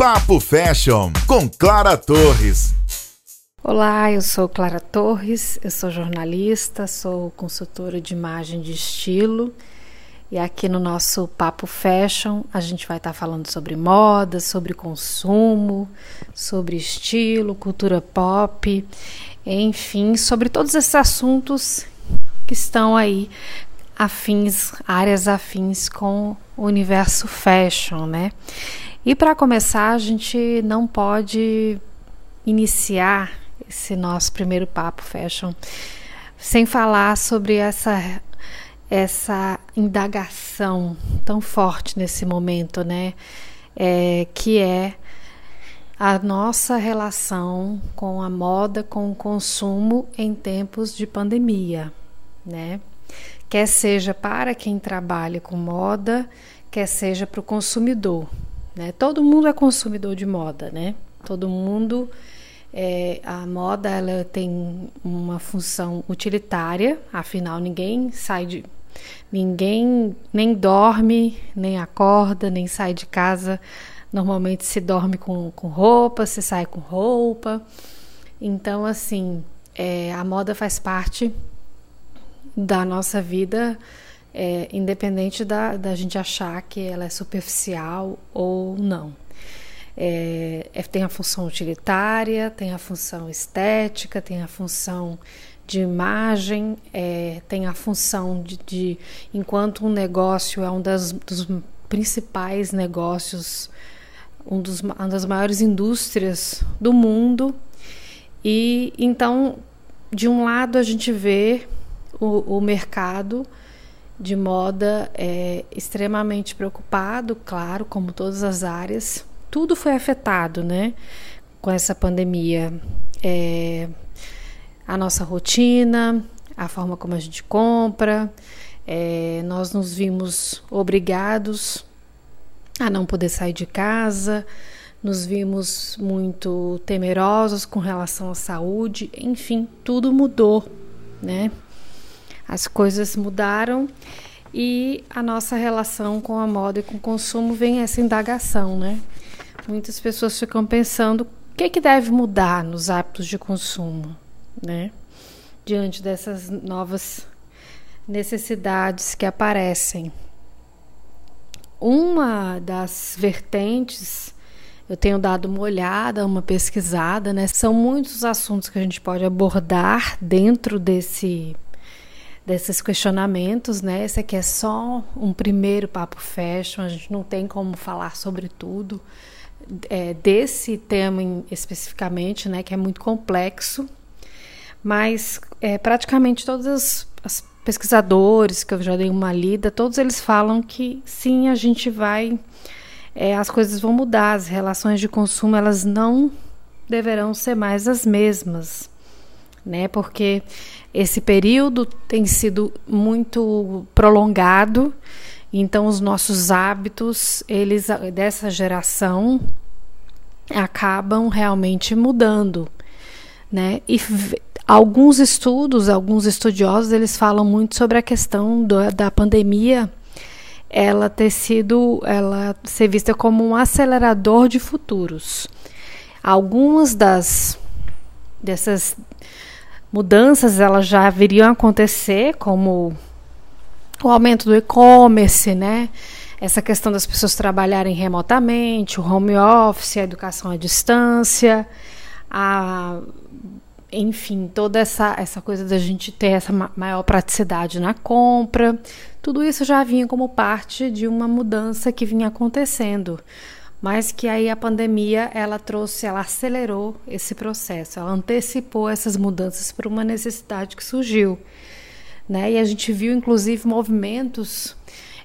Papo Fashion com Clara Torres. Olá, eu sou Clara Torres, eu sou jornalista, sou consultora de imagem de estilo e aqui no nosso Papo Fashion a gente vai estar falando sobre moda, sobre consumo, sobre estilo, cultura pop, enfim, sobre todos esses assuntos que estão aí afins, áreas afins com o universo fashion, né? E para começar, a gente não pode iniciar esse nosso primeiro papo fashion sem falar sobre essa essa indagação tão forte nesse momento, né? É, que é a nossa relação com a moda, com o consumo em tempos de pandemia, né? Quer seja para quem trabalha com moda, quer seja para o consumidor, né? Todo mundo é consumidor de moda, né? Todo mundo é, a moda ela tem uma função utilitária, afinal ninguém sai de ninguém nem dorme, nem acorda, nem sai de casa. Normalmente se dorme com, com roupa, se sai com roupa. Então, assim, é, a moda faz parte da nossa vida, é, independente da, da gente achar que ela é superficial ou não. É, é, tem a função utilitária, tem a função estética, tem a função de imagem, é, tem a função de, de, enquanto um negócio é um das, dos principais negócios, um dos, uma das maiores indústrias do mundo, e então, de um lado, a gente vê o, o mercado de moda é extremamente preocupado, claro, como todas as áreas, tudo foi afetado, né, com essa pandemia. É, a nossa rotina, a forma como a gente compra, é, nós nos vimos obrigados a não poder sair de casa, nos vimos muito temerosos com relação à saúde, enfim, tudo mudou, né? As coisas mudaram e a nossa relação com a moda e com o consumo vem essa indagação, né? Muitas pessoas ficam pensando o que, que deve mudar nos hábitos de consumo, né? Diante dessas novas necessidades que aparecem. Uma das vertentes, eu tenho dado uma olhada, uma pesquisada, né? São muitos assuntos que a gente pode abordar dentro desse desses questionamentos, né? Esse aqui é só um primeiro papo fashion, a gente não tem como falar sobre tudo é, desse tema em, especificamente, né, que é muito complexo, mas é, praticamente todos os, pesquisadores que eu já dei uma lida, todos eles falam que sim, a gente vai, é, as coisas vão mudar, as relações de consumo elas não deverão ser mais as mesmas, né? Porque esse período tem sido muito prolongado então os nossos hábitos, eles dessa geração acabam realmente mudando, né? E alguns estudos, alguns estudiosos, eles falam muito sobre a questão do, da pandemia ela ter sido, ela ser vista como um acelerador de futuros. Algumas das dessas mudanças elas já viriam acontecer, como o aumento do e-commerce, né? Essa questão das pessoas trabalharem remotamente, o home office, a educação à distância, a, enfim, toda essa, essa coisa da gente ter essa maior praticidade na compra, tudo isso já vinha como parte de uma mudança que vinha acontecendo, mas que aí a pandemia ela trouxe, ela acelerou esse processo, ela antecipou essas mudanças para uma necessidade que surgiu. Né? E a gente viu, inclusive, movimentos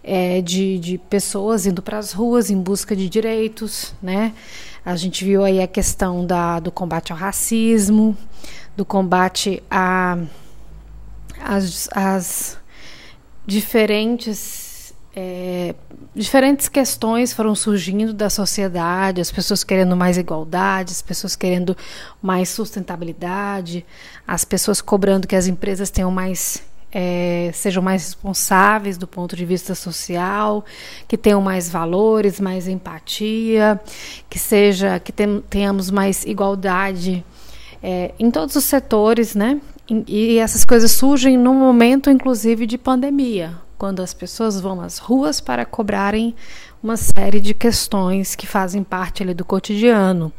é, de, de pessoas indo para as ruas em busca de direitos. Né? A gente viu aí a questão da, do combate ao racismo, do combate a as, as diferentes é, diferentes questões foram surgindo da sociedade, as pessoas querendo mais igualdade, as pessoas querendo mais sustentabilidade, as pessoas cobrando que as empresas tenham mais é, sejam mais responsáveis do ponto de vista social, que tenham mais valores, mais empatia, que seja que tenhamos mais igualdade é, em todos os setores, né? E, essas coisas surgem num momento, inclusive, de pandemia, quando as pessoas vão às ruas para cobrarem uma série de questões que fazem parte ali do cotidiano.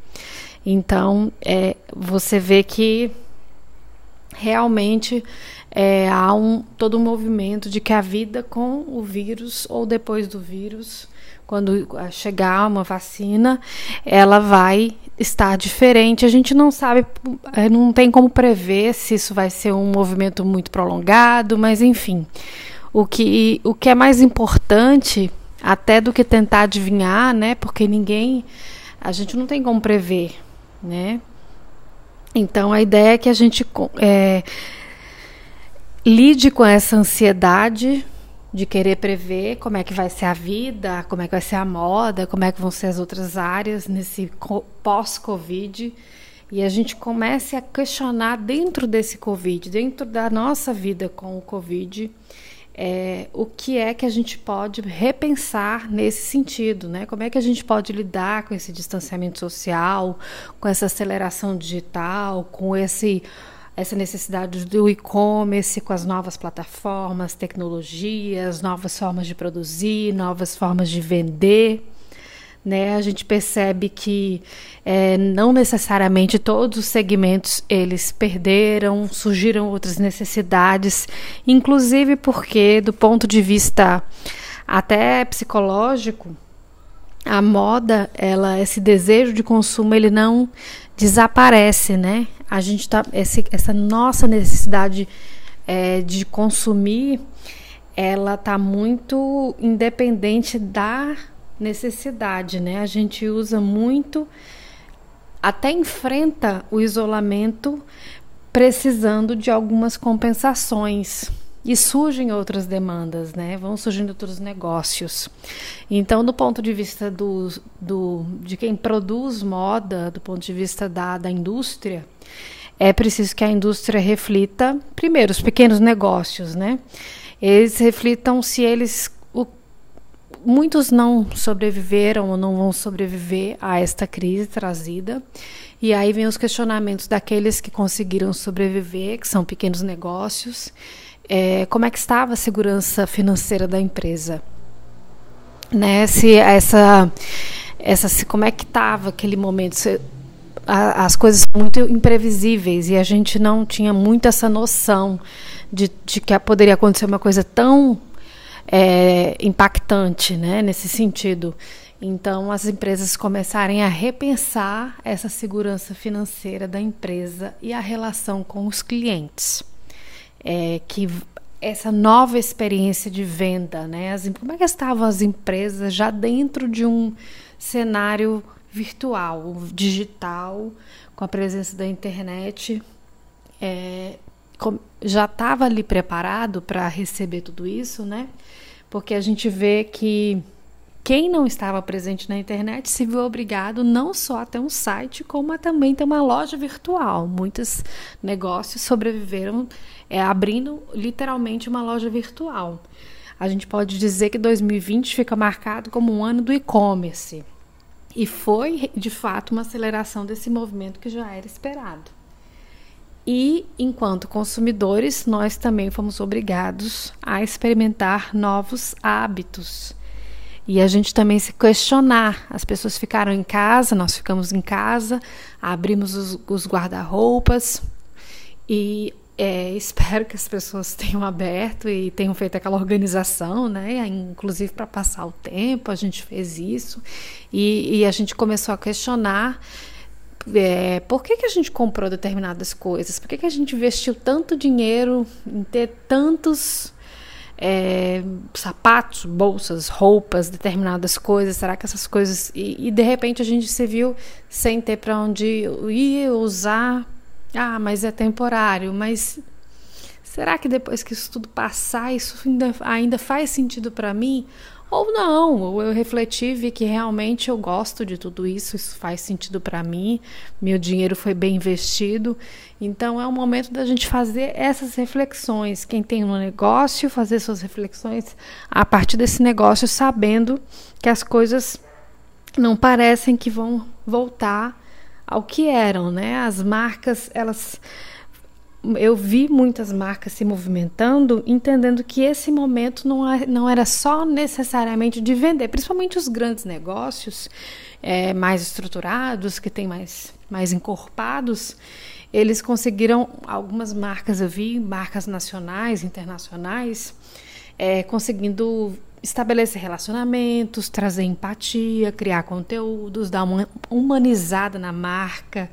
Então, é, você vê que realmente é, há um, todo um movimento de que a vida com o vírus ou depois do vírus, quando chegar uma vacina, ela vai estar diferente. A gente não sabe, é, não tem como prever se isso vai ser um movimento muito prolongado, mas enfim. O que, o que é mais importante, até do que tentar adivinhar, né? Porque ninguém. A gente não tem como prever, né? Então a ideia é que a gente é, lide com essa ansiedade de querer prever como é que vai ser a vida, como é que vai ser a moda, como é que vão ser as outras áreas nesse pós-Covid. E a gente comece a questionar dentro desse Covid, dentro da nossa vida com o Covid, é, o que é que a gente pode repensar nesse sentido, né? Como é que a gente pode lidar com esse distanciamento social, com essa aceleração digital, com esse essa necessidade do e-commerce com as novas plataformas, tecnologias, novas formas de produzir, novas formas de vender. Né? A gente percebe que é, não necessariamente todos os segmentos eles perderam, surgiram outras necessidades, inclusive porque do ponto de vista até psicológico, a moda, ela, esse desejo de consumo, ele não desaparece, né? A gente tá, esse, essa nossa necessidade é, de consumir, ela tá muito independente da necessidade, né? A gente usa muito, até enfrenta o isolamento precisando de algumas compensações. E surgem outras demandas, né? Vão surgindo outros negócios. Então, do ponto de vista do, do, de quem produz moda, do ponto de vista da, da indústria, é preciso que a indústria reflita, primeiro, os pequenos negócios, né? Eles reflitam se eles muitos não sobreviveram ou não vão sobreviver a esta crise trazida. E aí vem os questionamentos daqueles que conseguiram sobreviver, que são pequenos negócios. É, como é que estava a segurança financeira da empresa? Né? Se essa, essa, se, como é que estava aquele momento? Se, a, as coisas são muito imprevisíveis e a gente não tinha muito essa noção de, de que poderia acontecer uma coisa tão é, impactante né, nesse sentido. Então, as empresas começarem a repensar essa segurança financeira da empresa e a relação com os clientes. É, que essa nova experiência de venda, né? As, como é que estavam as empresas já dentro de um cenário virtual, digital, com a presença da internet? É, já estava ali preparado para receber tudo isso, né? Porque a gente vê que quem não estava presente na internet se viu obrigado não só a ter um site, como a também ter uma loja virtual. Muitos negócios sobreviveram é, abrindo literalmente uma loja virtual. A gente pode dizer que 2020 fica marcado como um ano do e-commerce. E foi, de fato, uma aceleração desse movimento que já era esperado. E, enquanto consumidores, nós também fomos obrigados a experimentar novos hábitos. E a gente também se questionar. As pessoas ficaram em casa, nós ficamos em casa, abrimos os, os guarda-roupas e é, espero que as pessoas tenham aberto e tenham feito aquela organização, né? Inclusive para passar o tempo, a gente fez isso e, e a gente começou a questionar é, por que, que a gente comprou determinadas coisas? Por que, que a gente investiu tanto dinheiro em ter tantos é, sapatos, bolsas, roupas, determinadas coisas? Será que essas coisas. E, e de repente a gente se viu sem ter para onde ir usar. Ah, mas é temporário. Mas será que depois que isso tudo passar, isso ainda, ainda faz sentido para mim? Ou não, eu refleti, vi que realmente eu gosto de tudo isso, isso faz sentido para mim, meu dinheiro foi bem investido. Então é o momento da gente fazer essas reflexões. Quem tem um negócio, fazer suas reflexões a partir desse negócio, sabendo que as coisas não parecem que vão voltar ao que eram, né? As marcas, elas eu vi muitas marcas se movimentando, entendendo que esse momento não, é, não era só necessariamente de vender, principalmente os grandes negócios é, mais estruturados, que têm mais, mais encorpados, eles conseguiram, algumas marcas eu vi, marcas nacionais, internacionais, é, conseguindo estabelecer relacionamentos, trazer empatia, criar conteúdos, dar uma humanizada na marca,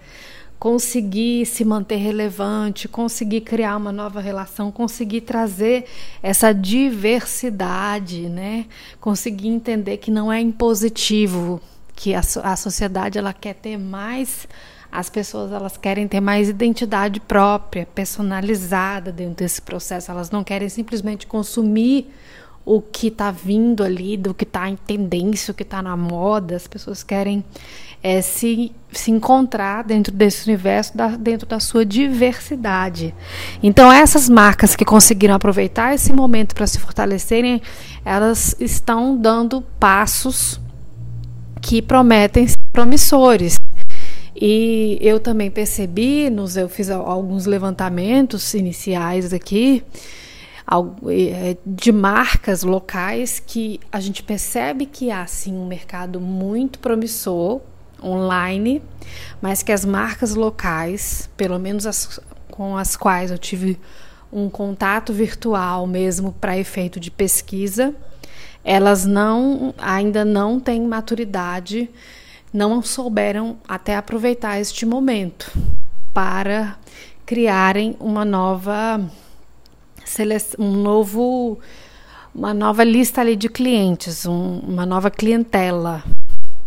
conseguir se manter relevante, conseguir criar uma nova relação, conseguir trazer essa diversidade, né? Conseguir entender que não é impositivo, que a, a sociedade ela quer ter mais as pessoas elas querem ter mais identidade própria, personalizada dentro desse processo. Elas não querem simplesmente consumir o que está vindo ali, do que está em tendência, o que está na moda. As pessoas querem é, se, se encontrar dentro desse universo, da, dentro da sua diversidade. Então, essas marcas que conseguiram aproveitar esse momento para se fortalecerem, elas estão dando passos que prometem ser promissores. E eu também percebi, nos, eu fiz alguns levantamentos iniciais aqui, de marcas locais que a gente percebe que há sim um mercado muito promissor online, mas que as marcas locais, pelo menos as com as quais eu tive um contato virtual mesmo para efeito de pesquisa, elas não ainda não têm maturidade, não souberam até aproveitar este momento para criarem uma nova um novo uma nova lista ali de clientes, um, uma nova clientela,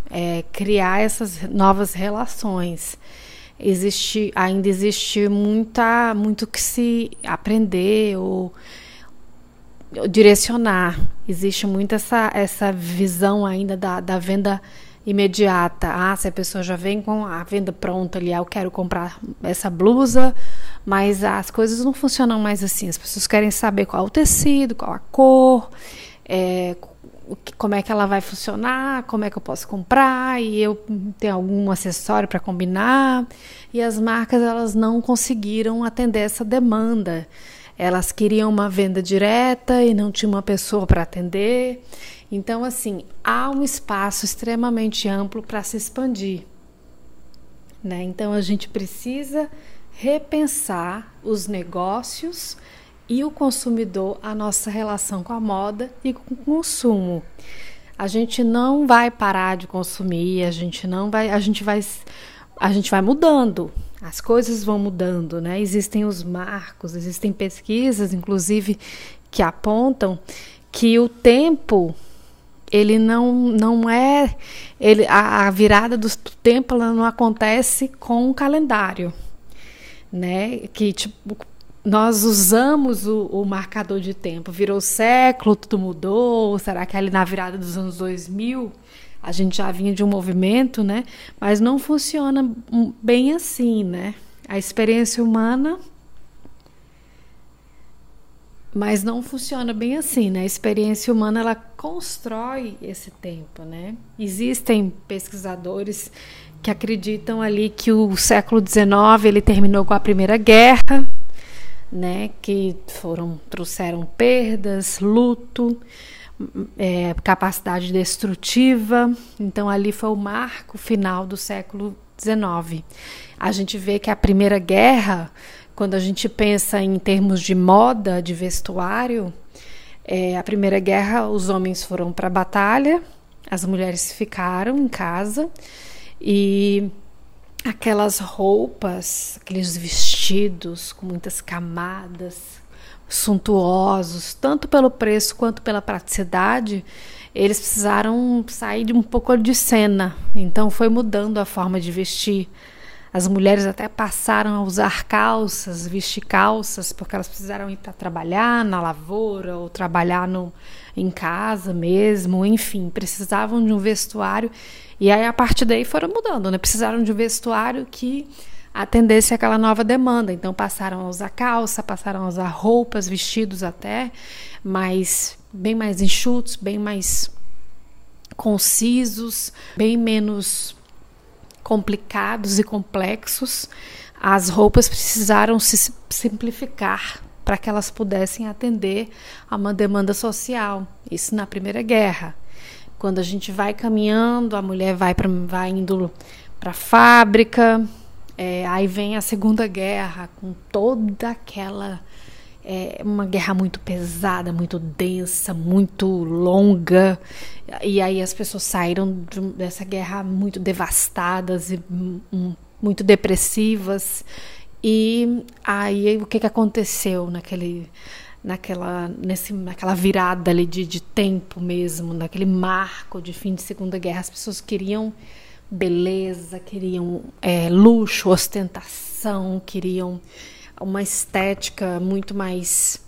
é, criar essas novas relações. Existe, ainda existe muita, muito que se aprender ou, ou direcionar. Existe muito essa, essa visão ainda da, da venda imediata. Ah, se a pessoa já vem com a venda pronta ali, ah, eu quero comprar essa blusa, mas as coisas não funcionam mais assim. As pessoas querem saber qual é o tecido, qual a cor, é, como é que ela vai funcionar, como é que eu posso comprar e eu tenho algum acessório para combinar. E as marcas elas não conseguiram atender essa demanda. Elas queriam uma venda direta e não tinha uma pessoa para atender. Então, assim, há um espaço extremamente amplo para se expandir. Né? Então, a gente precisa repensar os negócios e o consumidor, a nossa relação com a moda e com o consumo. A gente não vai parar de consumir, a gente não vai, a gente vai a gente vai mudando. As coisas vão mudando, né? Existem os marcos, existem pesquisas inclusive que apontam que o tempo ele não não é ele a, a virada do tempo ela não acontece com o calendário né? Que tipo nós usamos o, o, marcador de tempo. Virou século, tudo mudou. Será que ali na virada dos anos 2000 a gente já vinha de um movimento, né? Mas não funciona bem assim, né? A experiência humana. Mas não funciona bem assim, né? A experiência humana ela constrói esse tempo, né? Existem pesquisadores que acreditam ali que o século XIX ele terminou com a Primeira Guerra, né, que foram trouxeram perdas, luto, é, capacidade destrutiva. Então ali foi o marco final do século XIX. A gente vê que a Primeira Guerra, quando a gente pensa em termos de moda, de vestuário, é, a Primeira Guerra os homens foram para a batalha, as mulheres ficaram em casa e aquelas roupas, aqueles vestidos com muitas camadas, suntuosos, tanto pelo preço quanto pela praticidade, eles precisaram sair de um pouco de cena. Então foi mudando a forma de vestir As mulheres até passaram a usar calças, vestir calças, porque elas precisaram ir para trabalhar na lavoura ou trabalhar no, em casa mesmo, enfim, precisavam de um vestuário. E aí a partir daí foram mudando, né? Precisaram de um vestuário que atendesse aquela nova demanda. Então passaram a usar calça, passaram a usar roupas, vestidos até, mas bem mais enxutos, bem mais concisos, bem menos complicados e complexos, as roupas precisaram se simplificar para que elas pudessem atender a uma demanda social. Isso na Primeira Guerra. Quando a gente vai caminhando, a mulher vai, pra, vai indo para a fábrica, é, aí vem a Segunda Guerra com toda aquela é uma guerra muito pesada, muito densa, muito longa. E aí as pessoas saíram dessa guerra muito devastadas e muito depressivas. E aí o que, que aconteceu naquele naquela, nesse, naquela virada ali de, de tempo mesmo, naquele marco de fim de Segunda Guerra, as pessoas queriam beleza, queriam é, luxo, ostentação, queriam uma estética muito mais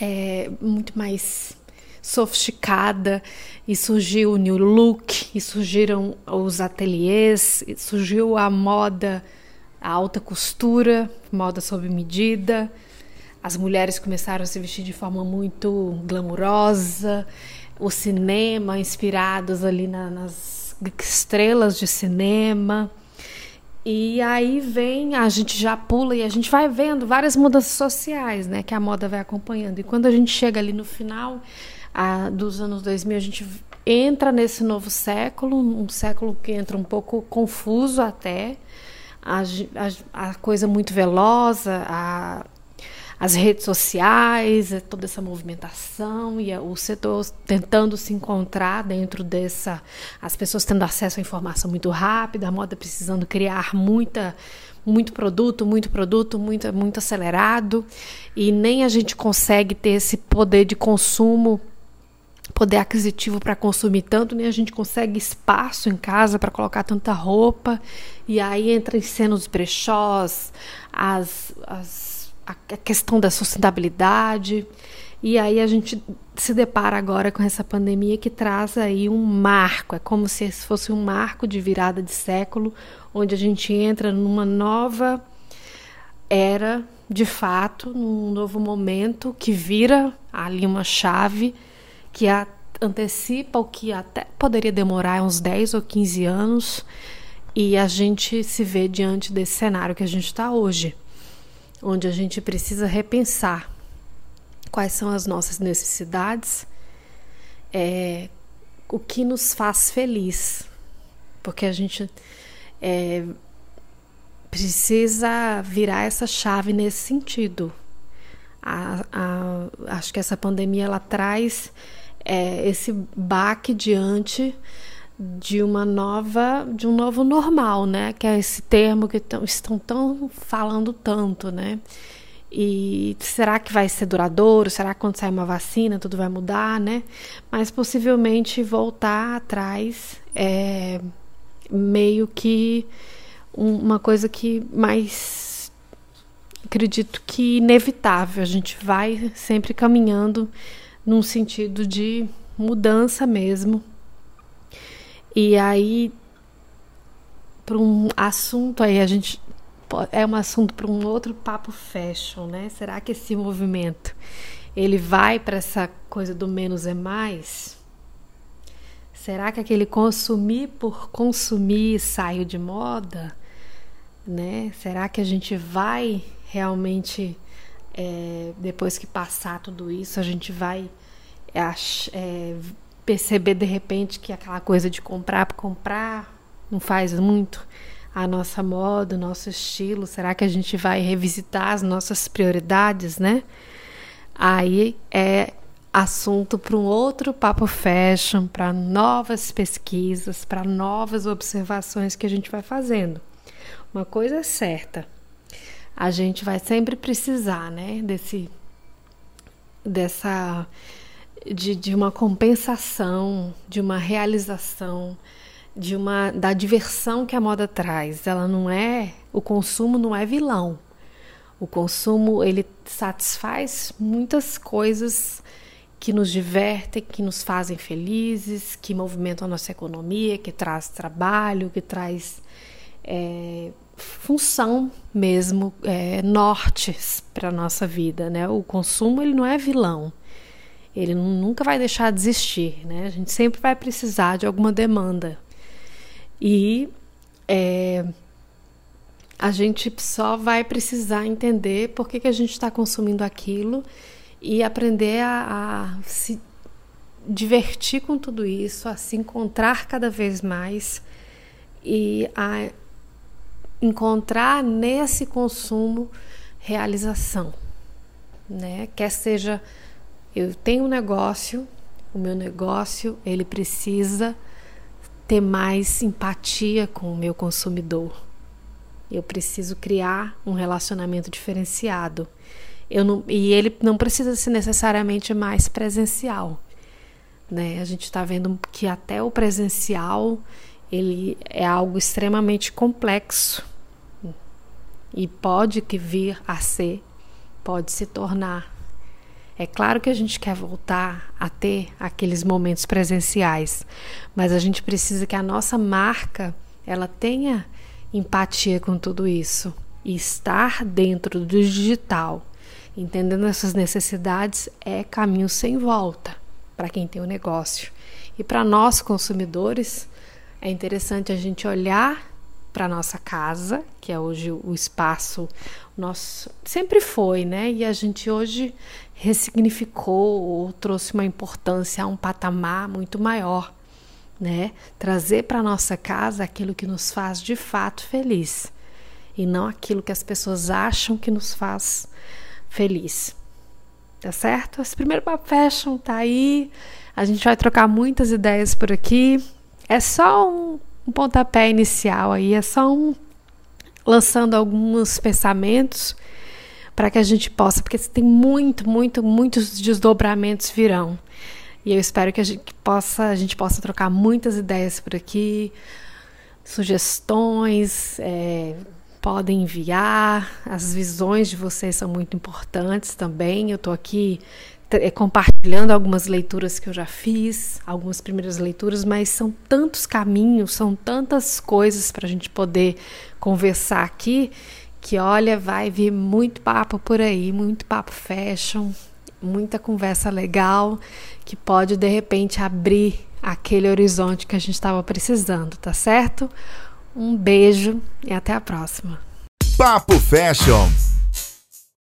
é, muito mais sofisticada e surgiu o new look e surgiram os ateliês surgiu a moda a alta costura moda sob medida. As mulheres começaram a se vestir de forma muito glamurosa. O cinema inspirados ali na, nas estrelas de cinema e aí vem, a gente já pula e a gente vai vendo várias mudanças sociais, né, que a moda vai acompanhando. E quando a gente chega ali no final a, dos anos 2000, a gente entra nesse novo século, um século que entra um pouco confuso até, a, a, a coisa muito veloz, a, as redes sociais, é toda essa movimentação e o setor tentando se encontrar dentro dessa, as pessoas tendo acesso à informação muito rápida, a moda precisando criar muita muito produto, muito produto, muito, muito acelerado, e nem a gente consegue ter esse poder de consumo, poder aquisitivo para consumir tanto, nem a gente consegue espaço em casa para colocar tanta roupa, e aí entra em cena os brechós, as, as a questão da sustentabilidade. E aí a gente se depara agora com essa pandemia que traz aí um marco, é como se fosse um marco de virada de século, onde a gente entra numa nova era, de fato, num novo momento que vira ali uma chave que antecipa o que até poderia demorar uns 10 ou 15 anos, e a gente se vê diante desse cenário que a gente está hoje onde a gente precisa repensar quais são as nossas necessidades, é, o que nos faz feliz, porque a gente é, precisa virar essa chave nesse sentido. A, a, acho que essa pandemia ela traz é, esse baque diante de uma nova, de um novo normal, né? Que é esse termo que tão, estão tão falando tanto, né? E será que vai ser duradouro? Será que quando sair uma vacina tudo vai mudar, né? Mas possivelmente voltar atrás é meio que uma coisa que mais acredito que inevitável. A gente vai sempre caminhando num sentido de mudança mesmo e aí, para um assunto aí, a gente é um assunto para um outro papo fashion, né? Será que esse movimento ele vai para essa coisa do menos é mais? Será que aquele consumir por consumir saiu de moda? Né? Será que a gente vai realmente, é, depois que passar tudo isso, a gente vai é, perceber de repente que aquela coisa de comprar para comprar não faz muito a nossa moda, o nosso estilo. Será que a gente vai revisitar as nossas prioridades, né? Aí é assunto para um outro papo fashion, para novas pesquisas, para novas observações que a gente vai fazendo. Uma coisa é certa, a gente vai sempre precisar, né, desse dessa de, de uma compensação, de uma realização, de uma da diversão que a moda traz. Ela não é, o consumo não é vilão. O consumo ele satisfaz muitas coisas que nos divertem, que nos fazem felizes, que movimentam a nossa economia, que traz trabalho, que traz é, função mesmo, é, nortes para a nossa vida. Né? O consumo ele não é vilão, ele nunca vai deixar de existir. Né? A gente sempre vai precisar de alguma demanda. E é, a gente só vai precisar entender por que, que a gente está consumindo aquilo e aprender a, a se divertir com tudo isso, a se encontrar cada vez mais e a encontrar nesse consumo realização, né? Quer seja eu tenho um negócio, o meu negócio ele precisa ter mais simpatia com o meu consumidor. Eu preciso criar um relacionamento diferenciado. Eu não, e ele não precisa ser necessariamente mais presencial. Né? A gente está vendo que até o presencial ele é algo extremamente complexo e pode que vir a ser, pode se tornar. É claro que a gente quer voltar a ter aqueles momentos presenciais, mas a gente precisa que a nossa marca ela tenha empatia com tudo isso e estar dentro do digital Entendendo essas necessidades é caminho sem volta para quem tem o um negócio. E para nós consumidores, é interessante a gente olhar para nossa casa, que é hoje o espaço nosso sempre foi, né? E a gente hoje ressignificou ou trouxe uma importância a um patamar muito maior, né? Trazer para nossa casa aquilo que nos faz de fato feliz e não aquilo que as pessoas acham que nos faz feliz. Tá certo? Esse primeiro Papo Fashion tá aí. A gente vai trocar muitas ideias por aqui. É só um, um pontapé inicial aí, é só um lançando alguns pensamentos para que a gente possa, porque tem muito, muito, muitos desdobramentos virão. E eu espero que a gente possa, a gente possa trocar muitas ideias por aqui, sugestões, é, podem enviar. As visões de vocês são muito importantes também. Eu estou aqui compartilhando algumas leituras que eu já fiz, algumas primeiras leituras, mas são tantos caminhos, são tantas coisas para a gente poder conversar aqui que olha, vai vir muito papo por aí, muito papo fashion, muita conversa legal que pode de repente abrir aquele horizonte que a gente estava precisando, tá certo? Um beijo e até a próxima. Papo Fashion